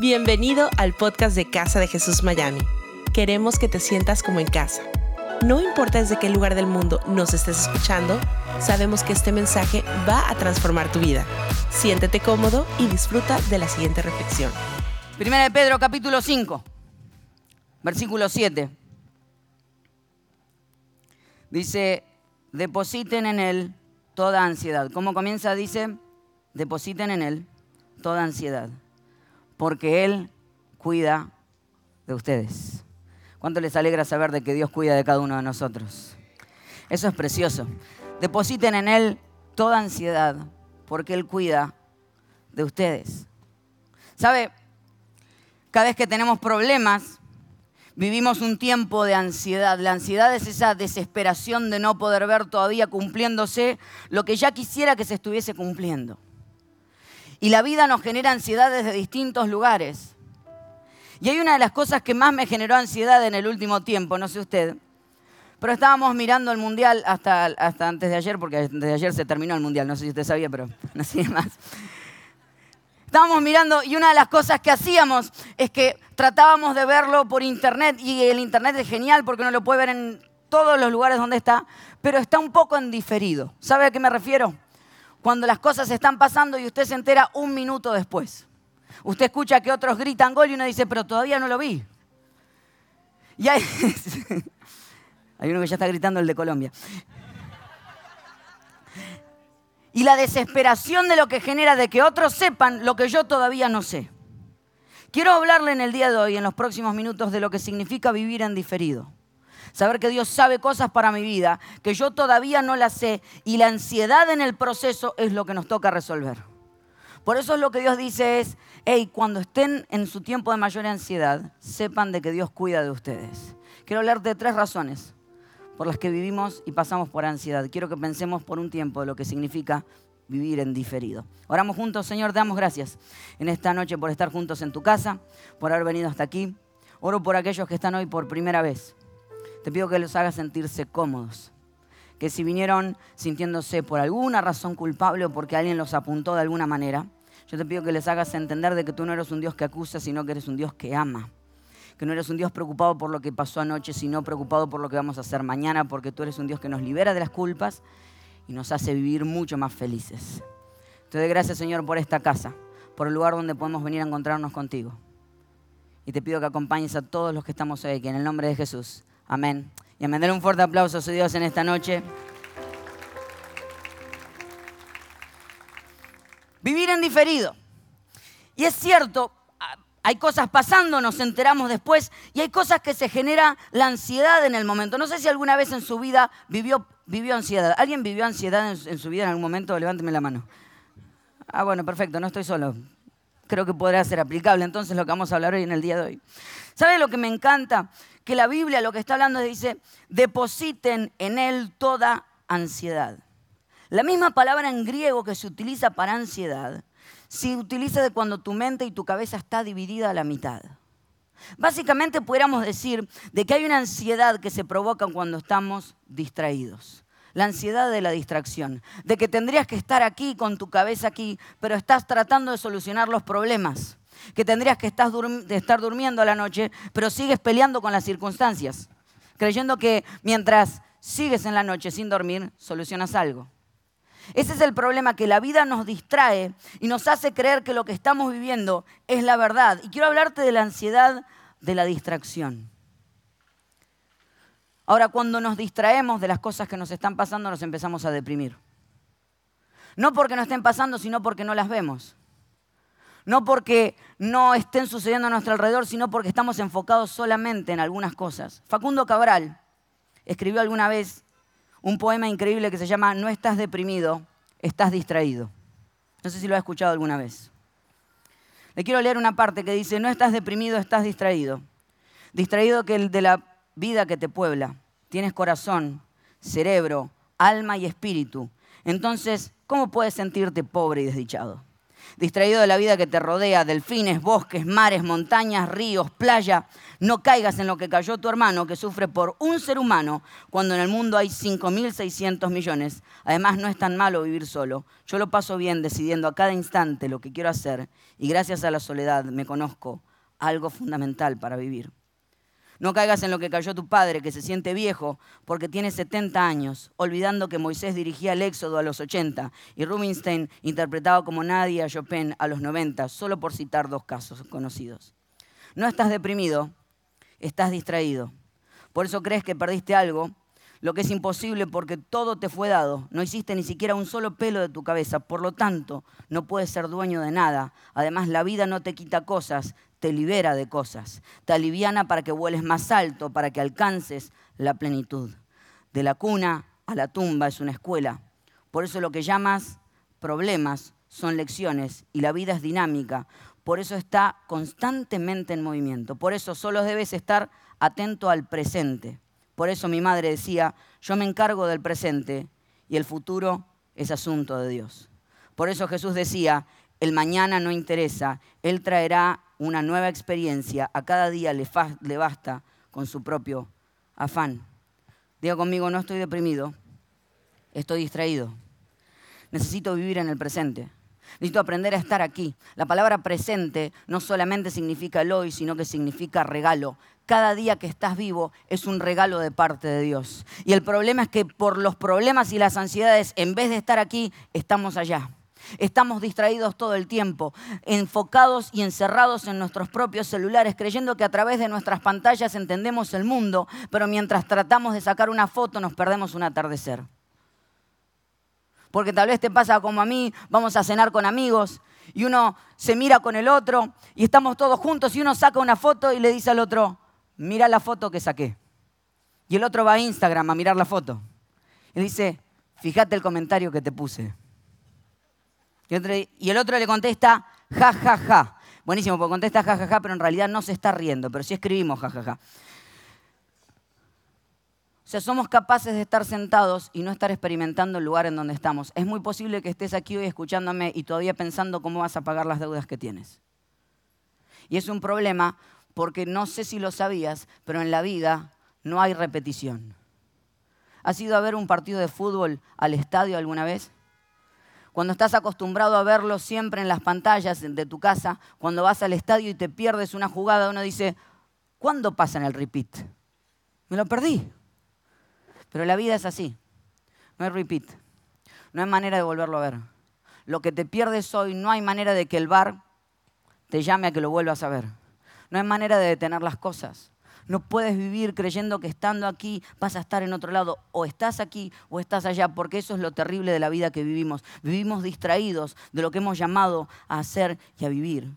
Bienvenido al podcast de Casa de Jesús Miami. Queremos que te sientas como en casa. No importa desde qué lugar del mundo nos estés escuchando, sabemos que este mensaje va a transformar tu vida. Siéntete cómodo y disfruta de la siguiente reflexión. Primera de Pedro, capítulo 5, versículo 7. Dice, depositen en Él toda ansiedad. ¿Cómo comienza? Dice, depositen en Él toda ansiedad, porque Él cuida de ustedes. ¿Cuánto les alegra saber de que Dios cuida de cada uno de nosotros? Eso es precioso. Depositen en Él toda ansiedad, porque Él cuida de ustedes. ¿Sabe? Cada vez que tenemos problemas, vivimos un tiempo de ansiedad. La ansiedad es esa desesperación de no poder ver todavía cumpliéndose lo que ya quisiera que se estuviese cumpliendo. Y la vida nos genera ansiedad desde distintos lugares. Y hay una de las cosas que más me generó ansiedad en el último tiempo, no sé usted, pero estábamos mirando el mundial hasta, hasta antes de ayer, porque desde ayer se terminó el mundial, no sé si usted sabía, pero no sigue más. Estábamos mirando y una de las cosas que hacíamos es que tratábamos de verlo por internet y el internet es genial porque uno lo puede ver en todos los lugares donde está, pero está un poco en diferido. ¿Sabe a qué me refiero? Cuando las cosas están pasando y usted se entera un minuto después. Usted escucha que otros gritan gol y uno dice, pero todavía no lo vi. Y hay, hay uno que ya está gritando el de Colombia. Y la desesperación de lo que genera de que otros sepan lo que yo todavía no sé. Quiero hablarle en el día de hoy, en los próximos minutos, de lo que significa vivir en diferido. Saber que Dios sabe cosas para mi vida, que yo todavía no las sé, y la ansiedad en el proceso es lo que nos toca resolver. Por eso es lo que Dios dice es, hey, cuando estén en su tiempo de mayor ansiedad, sepan de que Dios cuida de ustedes. Quiero hablarte de tres razones por las que vivimos y pasamos por ansiedad. Quiero que pensemos por un tiempo de lo que significa vivir en diferido. Oramos juntos, Señor, te damos gracias en esta noche por estar juntos en tu casa, por haber venido hasta aquí. Oro por aquellos que están hoy por primera vez. Te pido que los hagas sentirse cómodos. Que si vinieron sintiéndose por alguna razón culpable o porque alguien los apuntó de alguna manera, yo te pido que les hagas entender de que tú no eres un Dios que acusa, sino que eres un Dios que ama que no eres un Dios preocupado por lo que pasó anoche, sino preocupado por lo que vamos a hacer mañana, porque tú eres un Dios que nos libera de las culpas y nos hace vivir mucho más felices. Te doy gracias, Señor, por esta casa, por el lugar donde podemos venir a encontrarnos contigo. Y te pido que acompañes a todos los que estamos hoy aquí, en el nombre de Jesús. Amén. Y a mandar un fuerte aplauso a su Dios en esta noche. Vivir en diferido. Y es cierto, hay cosas pasando, nos enteramos después y hay cosas que se genera la ansiedad en el momento. No sé si alguna vez en su vida vivió, vivió ansiedad. ¿Alguien vivió ansiedad en, en su vida en algún momento? Levánteme la mano. Ah, bueno, perfecto, no estoy solo. Creo que podrá ser aplicable entonces lo que vamos a hablar hoy en el día de hoy. ¿Sabe lo que me encanta? Que la Biblia lo que está hablando es, dice, depositen en él toda ansiedad. La misma palabra en griego que se utiliza para ansiedad se utiliza de cuando tu mente y tu cabeza está dividida a la mitad. Básicamente pudiéramos decir de que hay una ansiedad que se provoca cuando estamos distraídos. La ansiedad de la distracción, de que tendrías que estar aquí con tu cabeza aquí, pero estás tratando de solucionar los problemas, que tendrías que estar, durmiendo a la noche, pero sigues peleando con las circunstancias, creyendo que mientras sigues en la noche sin dormir, solucionas algo. Ese es el problema, que la vida nos distrae y nos hace creer que lo que estamos viviendo es la verdad. Y quiero hablarte de la ansiedad de la distracción. Ahora, cuando nos distraemos de las cosas que nos están pasando, nos empezamos a deprimir. No porque no estén pasando, sino porque no las vemos. No porque no estén sucediendo a nuestro alrededor, sino porque estamos enfocados solamente en algunas cosas. Facundo Cabral escribió alguna vez un poema increíble que se llama No estás deprimido, estás distraído. No sé si lo has escuchado alguna vez. Le quiero leer una parte que dice, no estás deprimido, estás distraído. Distraído que el de la vida que te puebla. Tienes corazón, cerebro, alma y espíritu. Entonces, ¿cómo puedes sentirte pobre y desdichado? Distraído de la vida que te rodea, delfines, bosques, mares, montañas, ríos, playa. No caigas en lo que cayó tu hermano, que sufre por un ser humano, cuando en el mundo hay 5.600 millones. Además, no es tan malo vivir solo. Yo lo paso bien decidiendo a cada instante lo que quiero hacer y gracias a la soledad me conozco algo fundamental para vivir. No caigas en lo que cayó tu padre, que se siente viejo porque tiene 70 años, olvidando que Moisés dirigía el Éxodo a los 80 y Rubinstein interpretaba como nadie a Chopin a los 90, solo por citar dos casos conocidos. No estás deprimido, estás distraído. Por eso crees que perdiste algo, lo que es imposible porque todo te fue dado. No hiciste ni siquiera un solo pelo de tu cabeza, por lo tanto, no puedes ser dueño de nada. Además, la vida no te quita cosas, te libera de cosas, te aliviana para que vueles más alto, para que alcances la plenitud. De la cuna a la tumba es una escuela. Por eso lo que llamas problemas son lecciones y la vida es dinámica. Por eso está constantemente en movimiento. Por eso solo debes estar atento al presente. Por eso mi madre decía, yo me encargo del presente y el futuro es asunto de Dios. Por eso Jesús decía, el mañana no interesa, Él traerá una nueva experiencia, a cada día le, basta con su propio afán. Diga conmigo, no estoy deprimido, estoy distraído. Necesito vivir en el presente. Necesito aprender a estar aquí. La palabra presente no solamente significa el hoy, sino que significa regalo. Cada día que estás vivo es un regalo de parte de Dios. Y el problema es que por los problemas y las ansiedades, en vez de estar aquí, estamos allá. Estamos distraídos todo el tiempo, enfocados y encerrados en nuestros propios celulares, creyendo que a través de nuestras pantallas entendemos el mundo, pero mientras tratamos de sacar una foto nos perdemos un atardecer. Porque tal vez te pasa como a mí, vamos a cenar con amigos y uno se mira con el otro y estamos todos juntos y uno saca una foto y le dice al otro, mira la foto que saqué. Y el otro va a Instagram a mirar la foto. Y dice, fíjate el comentario que te puse. Y el otro le contesta, ja, ja, ja. Buenísimo, porque contesta ja, ja, ja, pero en realidad no se está riendo, pero sí escribimos ja, ja, ja. O sea, somos capaces de estar sentados y no estar experimentando el lugar en donde estamos. Es muy posible que estés aquí hoy escuchándome y todavía pensando cómo vas a pagar las deudas que tienes. Y es un problema porque no sé si lo sabías, pero en la vida no hay repetición. ¿Has ido a ver un partido de fútbol al estadio alguna vez? Cuando estás acostumbrado a verlo siempre en las pantallas de tu casa, cuando vas al estadio y te pierdes una jugada, uno dice, ¿cuándo pasa en el repeat? Me lo perdí. Pero la vida es así. No hay repeat. No hay manera de volverlo a ver. Lo que te pierdes hoy, no hay manera de que el bar te llame a que lo vuelvas a ver. No hay manera de detener las cosas. No puedes vivir creyendo que estando aquí vas a estar en otro lado. O estás aquí o estás allá, porque eso es lo terrible de la vida que vivimos. Vivimos distraídos de lo que hemos llamado a hacer y a vivir.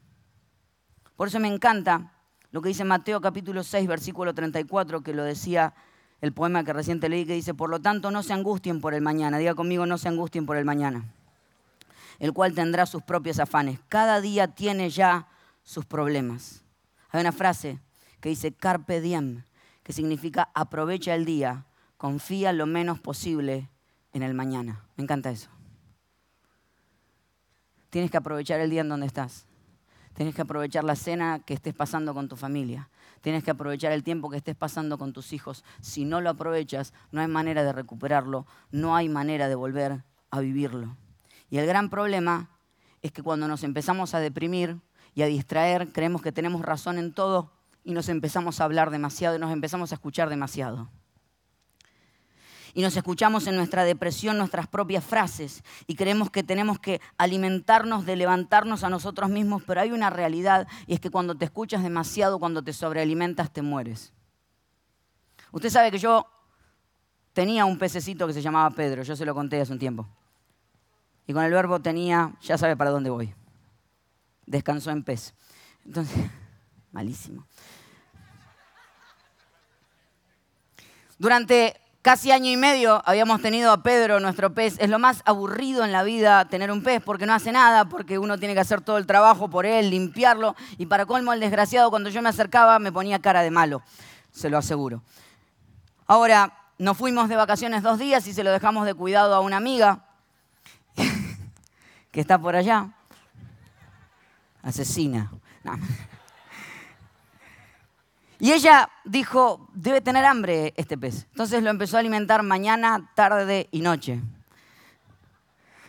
Por eso me encanta lo que dice Mateo capítulo 6, versículo 34, que lo decía el poema que reciente leí, que dice, por lo tanto no se angustien por el mañana. Diga conmigo, no se angustien por el mañana. El cual tendrá sus propios afanes. Cada día tiene ya sus problemas. Hay una frase que dice carpe diem, que significa aprovecha el día, confía lo menos posible en el mañana. Me encanta eso. Tienes que aprovechar el día en donde estás. Tienes que aprovechar la cena que estés pasando con tu familia. Tienes que aprovechar el tiempo que estés pasando con tus hijos. Si no lo aprovechas, no hay manera de recuperarlo, no hay manera de volver a vivirlo. Y el gran problema es que cuando nos empezamos a deprimir y a distraer, creemos que tenemos razón en todo y nos empezamos a hablar demasiado y nos empezamos a escuchar demasiado. Y nos escuchamos en nuestra depresión nuestras propias frases y creemos que tenemos que alimentarnos de levantarnos a nosotros mismos, pero hay una realidad y es que cuando te escuchas demasiado, cuando te sobrealimentas, te mueres. Usted sabe que yo tenía un pececito que se llamaba Pedro, yo se lo conté hace un tiempo. Y con el verbo tenía, ya sabe para dónde voy. Descansó en pez. Entonces, malísimo. Durante casi año y medio habíamos tenido a Pedro, nuestro pez. Es lo más aburrido en la vida tener un pez porque no hace nada, porque uno tiene que hacer todo el trabajo por él, limpiarlo. Y para colmo, el desgraciado, cuando yo me acercaba, me ponía cara de malo, se lo aseguro. Ahora, nos fuimos de vacaciones dos días y se lo dejamos de cuidado a una amiga que está por allá. asesina. Y ella dijo, debe tener hambre este pez. Entonces lo empezó a alimentar mañana, tarde y noche.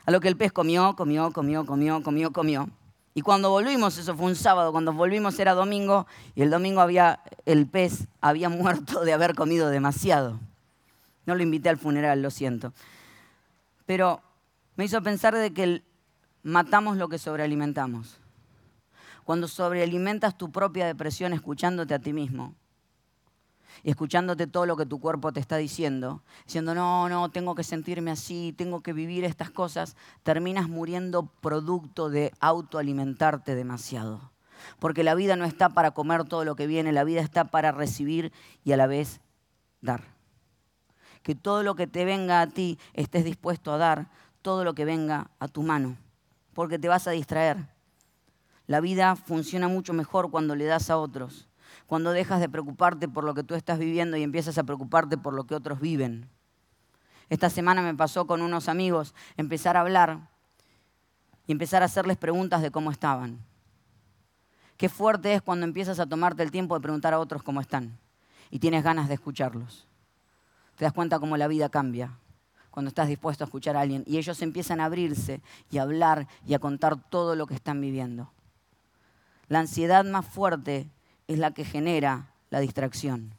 A lo que el pez comió, comió, comió, comió, comió, comió. Y cuando volvimos, eso fue un sábado, cuando volvimos era domingo y el domingo había, el pez había muerto de haber comido demasiado. No lo invité al funeral, lo siento. Pero me hizo pensar de que matamos lo que sobrealimentamos. Cuando sobrealimentas tu propia depresión escuchándote a ti mismo, y escuchándote todo lo que tu cuerpo te está diciendo, diciendo, no, no, tengo que sentirme así, tengo que vivir estas cosas, terminas muriendo producto de autoalimentarte demasiado. Porque la vida no está para comer todo lo que viene, la vida está para recibir y a la vez dar. Que todo lo que te venga a ti estés dispuesto a dar, todo lo que venga a tu mano, porque te vas a distraer. La vida funciona mucho mejor cuando le das a otros cuando dejas de preocuparte por lo que tú estás viviendo y empiezas a preocuparte por lo que otros viven. Esta semana me pasó con unos amigos empezar a hablar y empezar a hacerles preguntas de cómo estaban. Qué fuerte es cuando empiezas a tomarte el tiempo de preguntar a otros cómo están y tienes ganas de escucharlos. Te das cuenta cómo la vida cambia cuando estás dispuesto a escuchar a alguien y ellos empiezan a abrirse y a hablar y a contar todo lo que están viviendo. La ansiedad más fuerte es la que genera la distracción.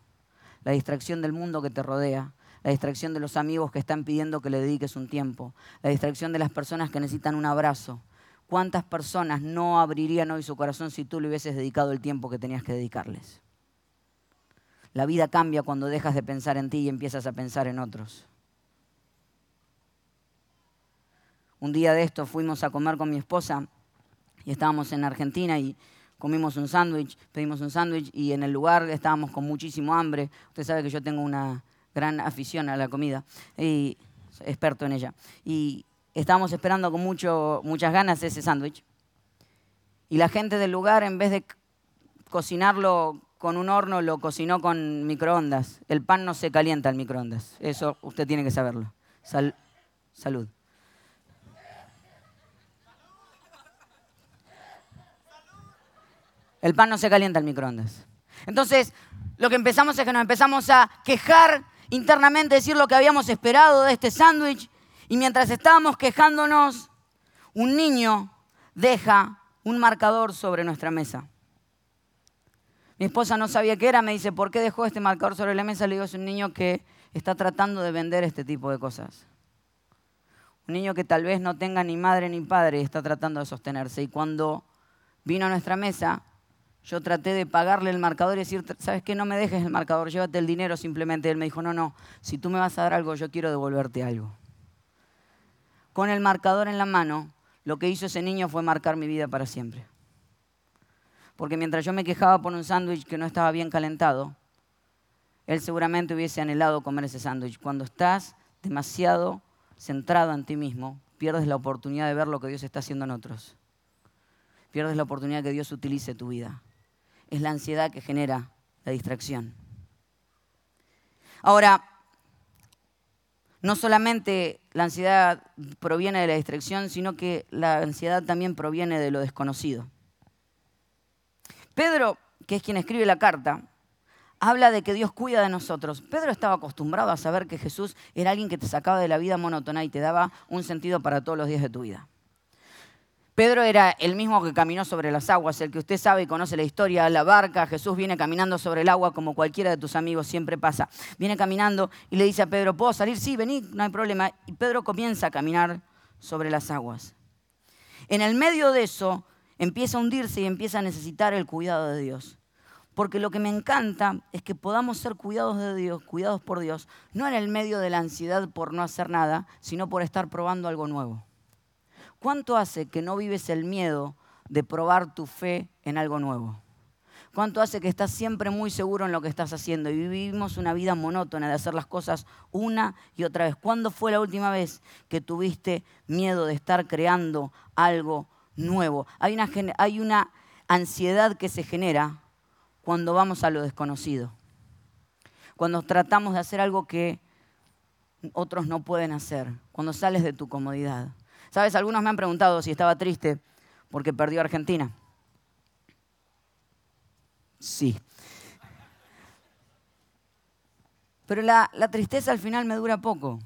La distracción del mundo que te rodea, la distracción de los amigos que están pidiendo que le dediques un tiempo, la distracción de las personas que necesitan un abrazo. ¿Cuántas personas no abrirían hoy su corazón si tú le hubieses dedicado el tiempo que tenías que dedicarles? La vida cambia cuando dejas de pensar en ti y empiezas a pensar en otros. Un día de esto fuimos a comer con mi esposa y estábamos en Argentina y comimos un sándwich, pedimos un sándwich y en el lugar estábamos con muchísimo hambre. Usted sabe que yo tengo una gran afición a la comida y experto en ella. Y estábamos esperando con mucho, muchas ganas ese sándwich. Y la gente del lugar, en vez de cocinarlo con un horno, lo cocinó con microondas. El pan no se calienta al microondas. Eso usted tiene que saberlo. salud. El pan no se calienta al microondas. Entonces, lo que empezamos es que nos empezamos a quejar internamente, decir lo que habíamos esperado de este sándwich. Y mientras estábamos quejándonos, un niño deja un marcador sobre nuestra mesa. Mi esposa no sabía qué era, me dice, ¿por qué dejó este marcador sobre la mesa? Le digo, es un niño que está tratando de vender este tipo de cosas. Un niño que tal vez no tenga ni madre ni padre y está tratando de sostenerse. Y cuando vino a nuestra mesa, yo traté de pagarle el marcador y decir, ¿sabes qué? No me dejes el marcador, llévate el dinero simplemente. Él me dijo, no, no, si tú me vas a dar algo, yo quiero devolverte algo. Con el marcador en la mano, lo que hizo ese niño fue marcar mi vida para siempre. Porque mientras yo me quejaba por un sándwich que no estaba bien calentado, él seguramente hubiese anhelado comer ese sándwich. Cuando estás demasiado centrado en ti mismo, pierdes la oportunidad de ver lo que Dios está haciendo en otros. Pierdes la oportunidad que Dios utilice tu vida es la ansiedad que genera la distracción. Ahora, no solamente la ansiedad proviene de la distracción, sino que la ansiedad también proviene de lo desconocido. Pedro, que es quien escribe la carta, habla de que Dios cuida de nosotros. Pedro estaba acostumbrado a saber que Jesús era alguien que te sacaba de la vida monótona y te daba un sentido para todos los días de tu vida. Pedro era el mismo que caminó sobre las aguas, el que usted sabe y conoce la historia, la barca, Jesús viene caminando sobre el agua como cualquiera de tus amigos siempre pasa. Viene caminando y le dice a Pedro, ¿puedo salir? Sí, vení, no hay problema. Y Pedro comienza a caminar sobre las aguas. En el medio de eso empieza a hundirse y empieza a necesitar el cuidado de Dios. Porque lo que me encanta es que podamos ser cuidados de Dios, cuidados por Dios, no en el medio de la ansiedad por no hacer nada, sino por estar probando algo nuevo. ¿Cuánto hace que no vives el miedo de probar tu fe en algo nuevo? ¿Cuánto hace que estás siempre muy seguro en lo que estás haciendo y vivimos una vida monótona de hacer las cosas una y otra vez? ¿Cuándo fue la última vez que tuviste miedo de estar creando algo nuevo? Hay una, hay una ansiedad que se genera cuando vamos a lo desconocido, cuando tratamos de hacer algo que otros no pueden hacer, cuando sales de tu comodidad. Sabes, algunos me han preguntado si estaba triste porque perdió a Argentina. Sí. Pero la, la tristeza al final me dura poco.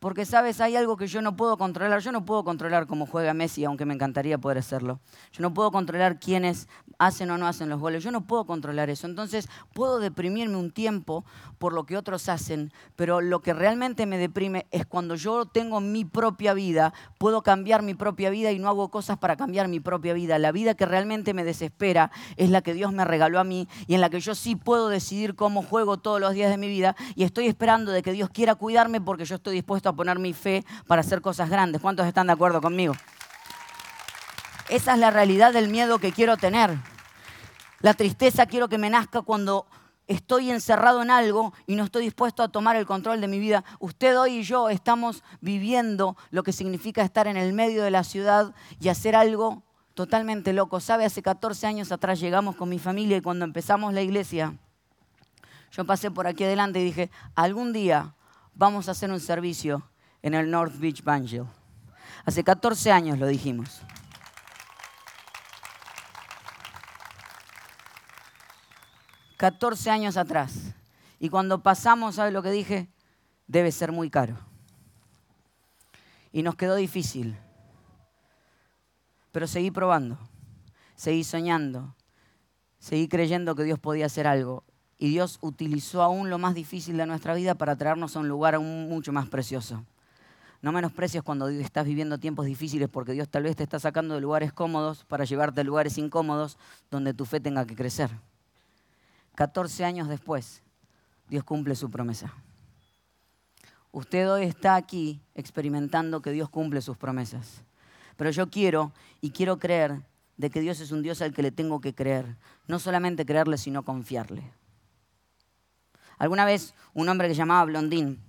Porque, sabes, hay algo que yo no puedo controlar. Yo no puedo controlar cómo juega Messi, aunque me encantaría poder hacerlo. Yo no puedo controlar quiénes hacen o no hacen los goles. Yo no puedo controlar eso. Entonces, puedo deprimirme un tiempo por lo que otros hacen, pero lo que realmente me deprime es cuando yo tengo mi propia vida, puedo cambiar mi propia vida y no hago cosas para cambiar mi propia vida. La vida que realmente me desespera es la que Dios me regaló a mí y en la que yo sí puedo decidir cómo juego todos los días de mi vida y estoy esperando de que Dios quiera cuidarme porque yo estoy dispuesto a poner mi fe para hacer cosas grandes. ¿Cuántos están de acuerdo conmigo? Esa es la realidad del miedo que quiero tener. La tristeza quiero que me nazca cuando estoy encerrado en algo y no estoy dispuesto a tomar el control de mi vida. Usted hoy y yo estamos viviendo lo que significa estar en el medio de la ciudad y hacer algo totalmente loco. ¿Sabe? Hace 14 años atrás llegamos con mi familia y cuando empezamos la iglesia, yo pasé por aquí adelante y dije, algún día vamos a hacer un servicio en el North Beach Banjo. Hace 14 años lo dijimos. ...14 años atrás. Y cuando pasamos, ¿sabe lo que dije? Debe ser muy caro. Y nos quedó difícil. Pero seguí probando, seguí soñando, seguí creyendo que Dios podía hacer algo. Y Dios utilizó aún lo más difícil de nuestra vida para traernos a un lugar aún mucho más precioso. No menosprecies cuando estás viviendo tiempos difíciles porque Dios tal vez te está sacando de lugares cómodos para llevarte a lugares incómodos donde tu fe tenga que crecer. 14 años después, Dios cumple su promesa. Usted hoy está aquí experimentando que Dios cumple sus promesas. Pero yo quiero y quiero creer de que Dios es un Dios al que le tengo que creer. No solamente creerle, sino confiarle. Alguna vez un hombre que se llamaba Blondín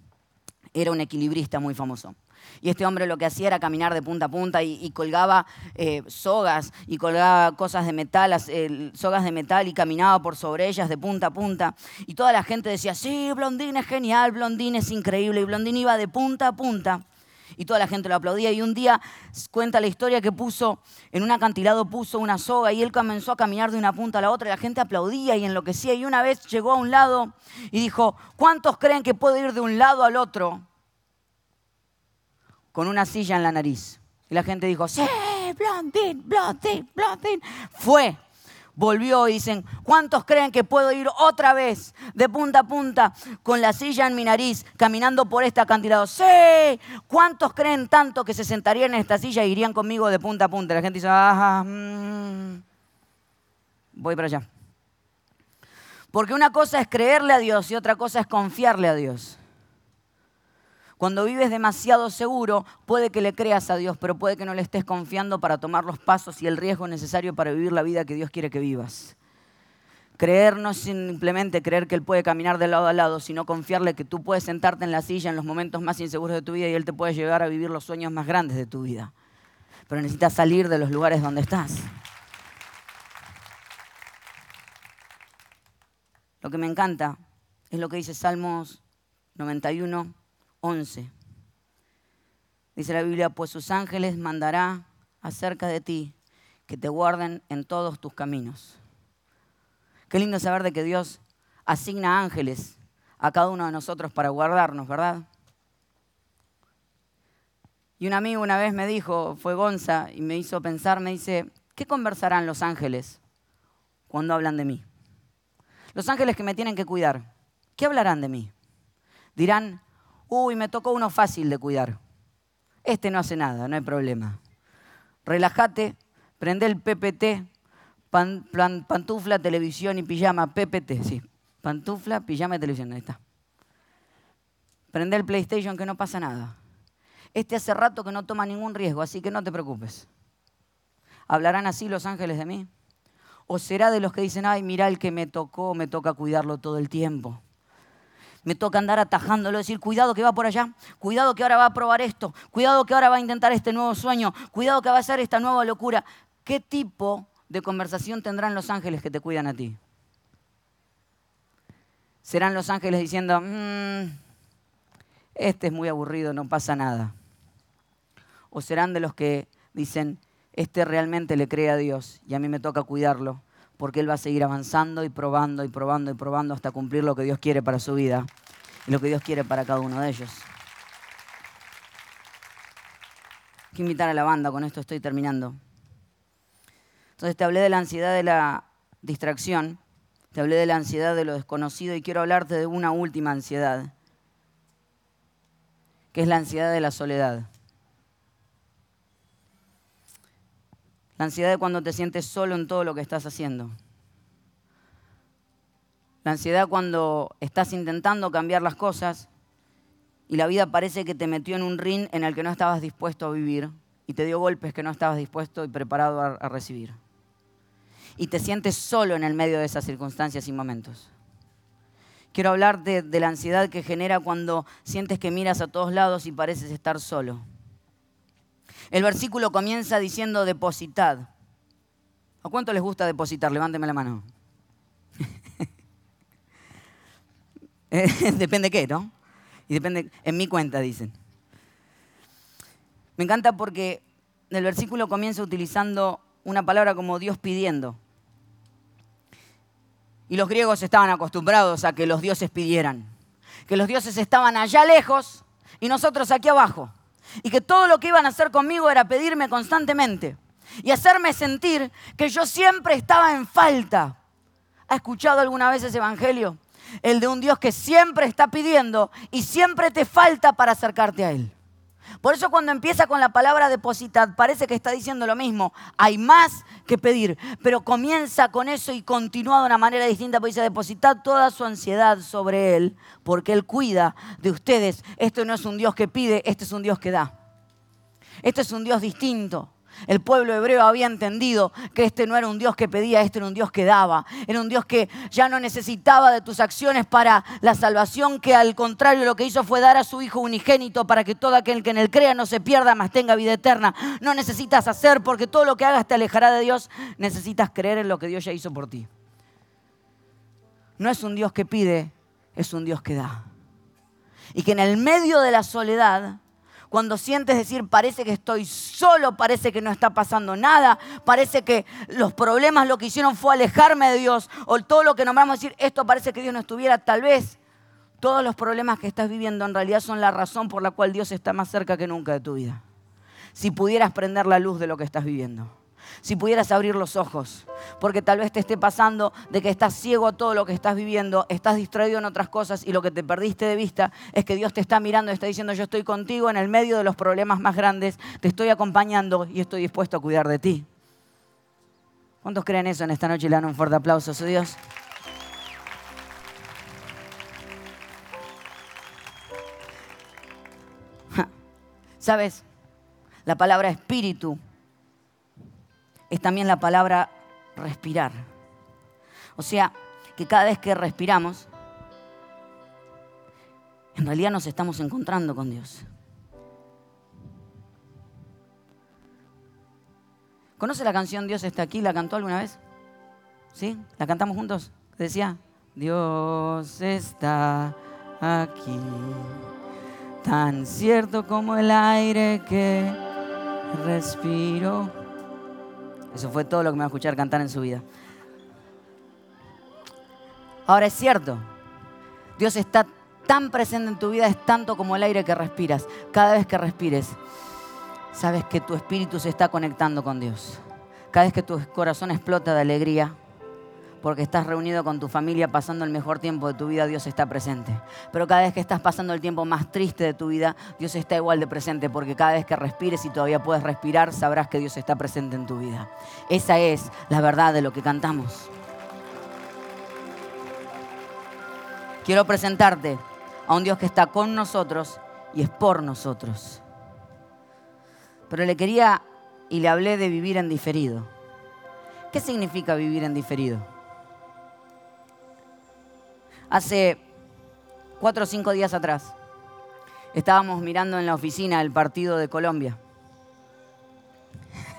era un equilibrista muy famoso. Y este hombre lo que hacía era caminar de punta a punta y, colgaba eh, sogas y colgaba cosas de metal, sogas de metal y caminaba por sobre ellas de punta a punta. Y toda la gente decía, sí, Blondín es genial, Blondín es increíble. Y Blondín iba de punta a punta y toda la gente lo aplaudía. Y un día cuenta la historia que puso, en un acantilado puso una soga y él comenzó a caminar de una punta a la otra y la gente aplaudía y enloquecía. Y una vez llegó a un lado y dijo, ¿cuántos creen que puede ir de un lado al otro con una silla en la nariz? Y la gente dijo, sí, Blondín, Blondín, Blondín. Fue volvió y dicen, ¿cuántos creen que puedo ir otra vez de punta a punta con la silla en mi nariz caminando por este acantilado? Sí, ¿cuántos creen tanto que se sentarían en esta silla e irían conmigo de punta a punta? La gente dice, ajá, mm, voy para allá. Porque una cosa es creerle a Dios y otra cosa es confiarle a Dios. Cuando vives demasiado seguro, puede que le creas a Dios, pero puede que no le estés confiando para tomar los pasos y el riesgo necesario para vivir la vida que Dios quiere que vivas. Creer no es simplemente creer que Él puede caminar de lado a lado, sino confiarle que tú puedes sentarte en la silla en los momentos más inseguros de tu vida y Él te puede llevar a vivir los sueños más grandes de tu vida. Pero necesitas salir de los lugares donde estás. Lo que me encanta es lo que dice Salmos 91, 11. Dice la Biblia, pues sus ángeles mandará acerca de ti que te guarden en todos tus caminos. Qué lindo saber de que Dios asigna ángeles a cada uno de nosotros para guardarnos, ¿verdad? Y un amigo una vez me dijo, fue Gonza, y me hizo pensar, me dice, ¿qué conversarán los ángeles cuando hablan de mí? Los ángeles que me tienen que cuidar, ¿qué hablarán de mí? Dirán, Uy, me tocó uno fácil de cuidar. Este no hace nada, no hay problema. Relájate, prende el PPT, pantufla, televisión y pijama, PPT, sí. Pantufla, pijama y televisión, ahí está. Prende el PlayStation que no pasa nada. Este hace rato que no toma ningún riesgo, así que no te preocupes. ¿Hablarán así los ángeles de mí? ¿O será de los que dicen, ay, mira el que me tocó, me toca cuidarlo todo el tiempo? Me toca andar atajándolo, decir, cuidado que va por allá, cuidado que ahora va a probar esto, cuidado que ahora va a intentar este nuevo sueño, cuidado que va a hacer esta nueva locura. ¿Qué tipo de conversación tendrán los ángeles que te cuidan a ti? Serán los ángeles diciendo, mm, este es muy aburrido, no pasa nada. O serán de los que dicen, este realmente le cree a Dios y a mí me toca cuidarlo porque Él va a seguir avanzando y probando y probando y probando hasta cumplir lo que Dios quiere para su vida y lo que Dios quiere para cada uno de ellos. Quiero invitar a la banda, con esto estoy terminando. Entonces te hablé de la ansiedad de la distracción, te hablé de la ansiedad de lo desconocido y quiero hablarte de una última ansiedad, que es la ansiedad de la soledad. La ansiedad de cuando te sientes solo en todo lo que estás haciendo. La ansiedad cuando estás intentando cambiar las cosas y la vida parece que te metió en un ring en el que no estabas dispuesto a vivir y te dio golpes que no estabas dispuesto y preparado a, recibir. Y te sientes solo en el medio de esas circunstancias y momentos. Quiero hablar de, de la ansiedad que genera cuando sientes que miras a todos lados y pareces estar solo el versículo comienza diciendo depositad. ¿A cuánto les gusta depositar? Levánteme la mano. Eh, depende qué, ¿no? Y depende, en mi cuenta dicen. Me encanta porque el versículo comienza utilizando una palabra como Dios pidiendo. Y los griegos estaban acostumbrados a que los dioses pidieran. Que los dioses estaban allá lejos y nosotros aquí abajo y que todo lo que iban a hacer conmigo era pedirme constantemente y hacerme sentir que yo siempre estaba en falta. ¿Ha escuchado alguna vez ese evangelio? El de un Dios que siempre está pidiendo y siempre te falta para acercarte a Él. Por eso cuando empieza con la palabra depositad, parece que está diciendo lo mismo. Hay más que pedir, pero comienza con eso y continúa de una manera distinta, porque dice depositad toda su ansiedad sobre Él, porque Él cuida de ustedes. Esto no es un Dios que pide, este es un Dios que da. Este es un Dios distinto. El pueblo hebreo había entendido que este no era un Dios que pedía, este era un Dios que daba. Era un Dios que ya no necesitaba de tus acciones para la salvación, que al contrario lo que hizo fue dar a su Hijo unigénito para que todo aquel que en él crea no se pierda, mas tenga vida eterna. No necesitas hacer porque todo lo que hagas te alejará de Dios. Necesitas creer en lo que Dios ya hizo por ti. No es un Dios que pide, es un Dios que da. Y que en el medio de la soledad cuando sientes decir, parece que estoy solo, parece que no está pasando nada, parece que los problemas lo que hicieron fue alejarme de Dios, o todo lo que nombramos decir, esto parece que Dios no estuviera, tal vez todos los problemas que estás viviendo en realidad son la razón por la cual Dios está más cerca que nunca de tu vida. Si pudieras prender la luz de lo que estás viviendo si pudieras abrir los ojos, porque tal vez te esté pasando de que estás ciego a todo lo que estás viviendo, estás distraído en otras cosas y lo que te perdiste de vista es que Dios te está mirando y está diciendo yo estoy contigo en el medio de los problemas más grandes, te estoy acompañando y estoy dispuesto a cuidar de ti. ¿Cuántos creen eso en esta noche y le dan un fuerte aplauso a su Dios? ¿Sabes? La palabra espíritu es también la palabra respirar. O sea, que cada vez que respiramos, en realidad nos estamos encontrando con Dios. ¿Conoce la canción Dios está aquí? ¿La cantó alguna vez? ¿Sí? ¿La cantamos juntos? Decía, Dios está aquí, tan cierto como el aire que respiro. Eso fue todo lo que me va a escuchar cantar en su vida. Ahora es cierto, Dios está tan presente en tu vida, es tanto como el aire que respiras. Cada vez que respires, sabes que tu espíritu se está conectando con Dios. Cada vez que tu corazón explota de alegría, porque estás reunido con tu familia pasando el mejor tiempo de tu vida, Dios está presente. Pero cada vez que estás pasando el tiempo más triste de tu vida, Dios está igual de presente, porque cada vez que respires y todavía puedes respirar, sabrás que Dios está presente en tu vida. Esa es la verdad de lo que cantamos. Quiero presentarte a un Dios que está con nosotros y es por nosotros. Pero le quería y le hablé de vivir en diferido. ¿Qué significa vivir en diferido? Hace cuatro o cinco días atrás estábamos mirando en la oficina el partido de Colombia.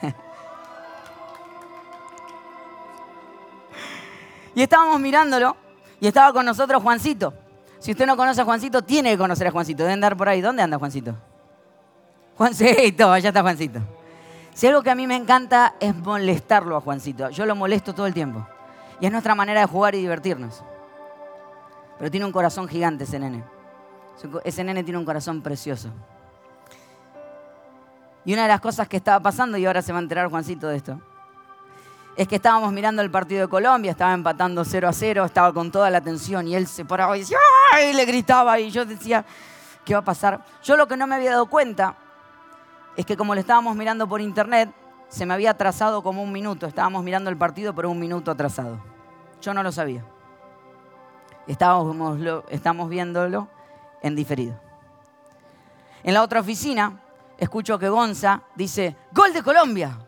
y estábamos mirándolo y estaba con nosotros Juancito. Si usted no conoce a Juancito, tiene que conocer a Juancito. Debe andar por ahí. ¿Dónde anda Juancito? Juancito, allá está Juancito. Si algo que a mí me encanta es molestarlo a Juancito. Yo lo molesto todo el tiempo. Y es nuestra manera de jugar y divertirnos. Pero tiene un corazón gigante ese nene. Ese nene tiene un corazón precioso. Y una de las cosas que estaba pasando, y ahora se va a enterar Juancito de esto, es que estábamos mirando el partido de Colombia, estaba empatando 0 a 0, estaba con toda la atención y él se paraba y decía, ¡ay! le gritaba y yo decía, ¿qué va a pasar? Yo lo que no me había dado cuenta es que como le estábamos mirando por internet, se me había atrasado como un minuto. Estábamos mirando el partido, pero un minuto atrasado. Yo no lo sabía. Estábamos, estamos viéndolo en diferido. En la otra oficina, escucho que Gonza dice, ¡Gol de Colombia!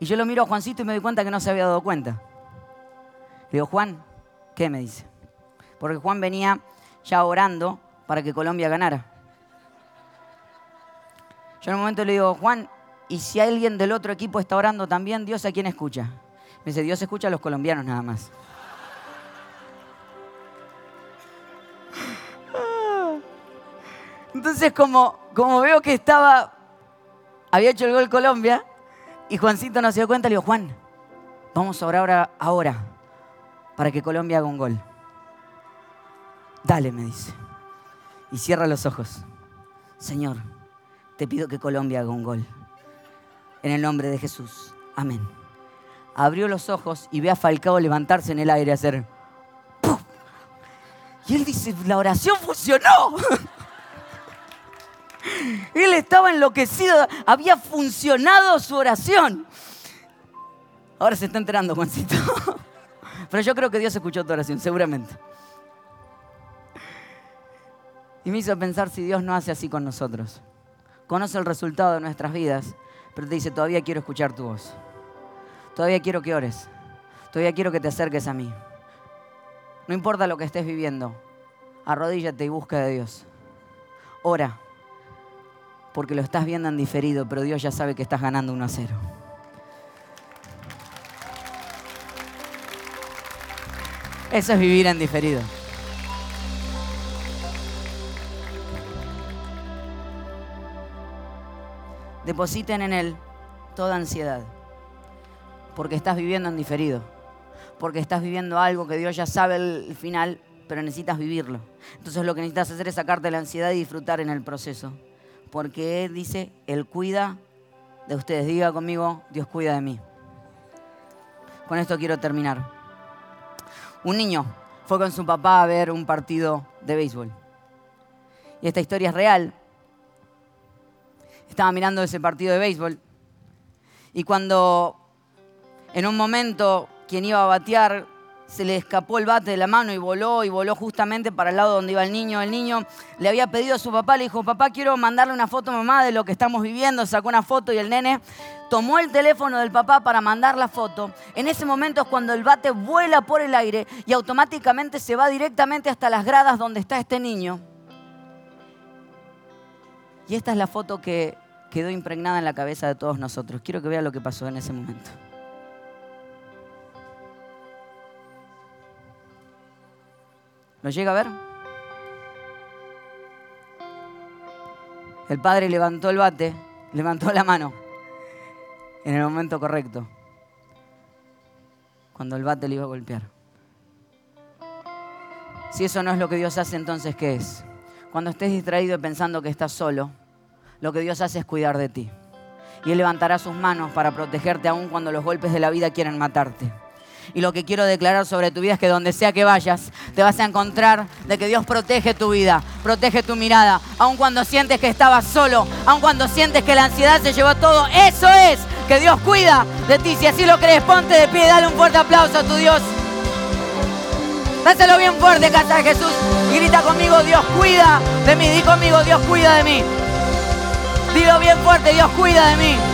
Y yo lo miro a Juancito y me doy cuenta que no se había dado cuenta. Le digo, Juan, ¿qué me dice? Porque Juan venía ya orando para que Colombia ganara. Yo en un momento le digo, Juan, ¿y si alguien del otro equipo está orando también, Dios a quién escucha? Me dice, Dios escucha a los colombianos nada más. Entonces, como, como veo que estaba, había hecho el gol Colombia, y Juancito no se dio cuenta, le digo, Juan, vamos a orar ahora para que Colombia haga un gol. Dale, me dice. Y cierra los ojos. Señor, te pido que Colombia haga un gol. En el nombre de Jesús. Amén. Abrió los ojos y ve a Falcao levantarse en el aire y hacer... Y él dice, la oración funcionó. Él estaba enloquecido, había funcionado su oración. Ahora se está enterando, Juancito. Pero yo creo que Dios escuchó tu oración, seguramente. Y me hizo pensar si Dios no hace así con nosotros. Conoce el resultado de nuestras vidas, pero te dice, todavía quiero escuchar tu voz. Todavía quiero que ores. Todavía quiero que te acerques a mí. No importa lo que estés viviendo, arrodíllate y busca de Dios. Ora porque lo estás viendo en diferido, pero Dios ya sabe que estás ganando 1 a 0. Eso es vivir en diferido. Depositen en Él toda ansiedad, porque estás viviendo en diferido, porque estás viviendo algo que Dios ya sabe el final, pero necesitas vivirlo. Entonces lo que necesitas hacer es sacarte la ansiedad y disfrutar en el proceso porque dice, Él cuida de ustedes. Diga conmigo, Dios cuida de mí. Con esto quiero terminar. Un niño fue con su papá a ver un partido de béisbol. Y esta historia es real. Estaba mirando ese partido de béisbol. Y cuando en un momento quien iba a batear se le escapó el bate de la mano y voló y voló justamente para el lado donde iba el niño. El niño le había pedido a su papá, le dijo, papá, quiero mandarle una foto a mamá de lo que estamos viviendo. Sacó una foto y el nene tomó el teléfono del papá para mandar la foto. En ese momento es cuando el bate vuela por el aire y automáticamente se va directamente hasta las gradas donde está este niño. Y esta es la foto que quedó impregnada en la cabeza de todos nosotros. Quiero que vean lo que pasó en ese momento. ¿Lo llega a ver? El padre levantó el bate, levantó la mano en el momento correcto, cuando el bate le iba a golpear. Si eso no es lo que Dios hace, entonces ¿qué es? Cuando estés distraído pensando que estás solo, lo que Dios hace es cuidar de ti. Y Él levantará sus manos para protegerte aún cuando los golpes de la vida quieran matarte. Y lo que quiero declarar sobre tu vida es que donde sea que vayas, te vas a encontrar de que Dios protege tu vida, protege tu mirada, aun cuando sientes que estabas solo, aun cuando sientes que la ansiedad se llevó todo. Eso es que Dios cuida de ti. Si así lo crees, ponte de pie, dale un fuerte aplauso a tu Dios. Dáselo bien fuerte, casa de Jesús. Y grita conmigo, Dios cuida de mí. Di conmigo, Dios cuida de mí. Dilo bien fuerte, Dios cuida de mí.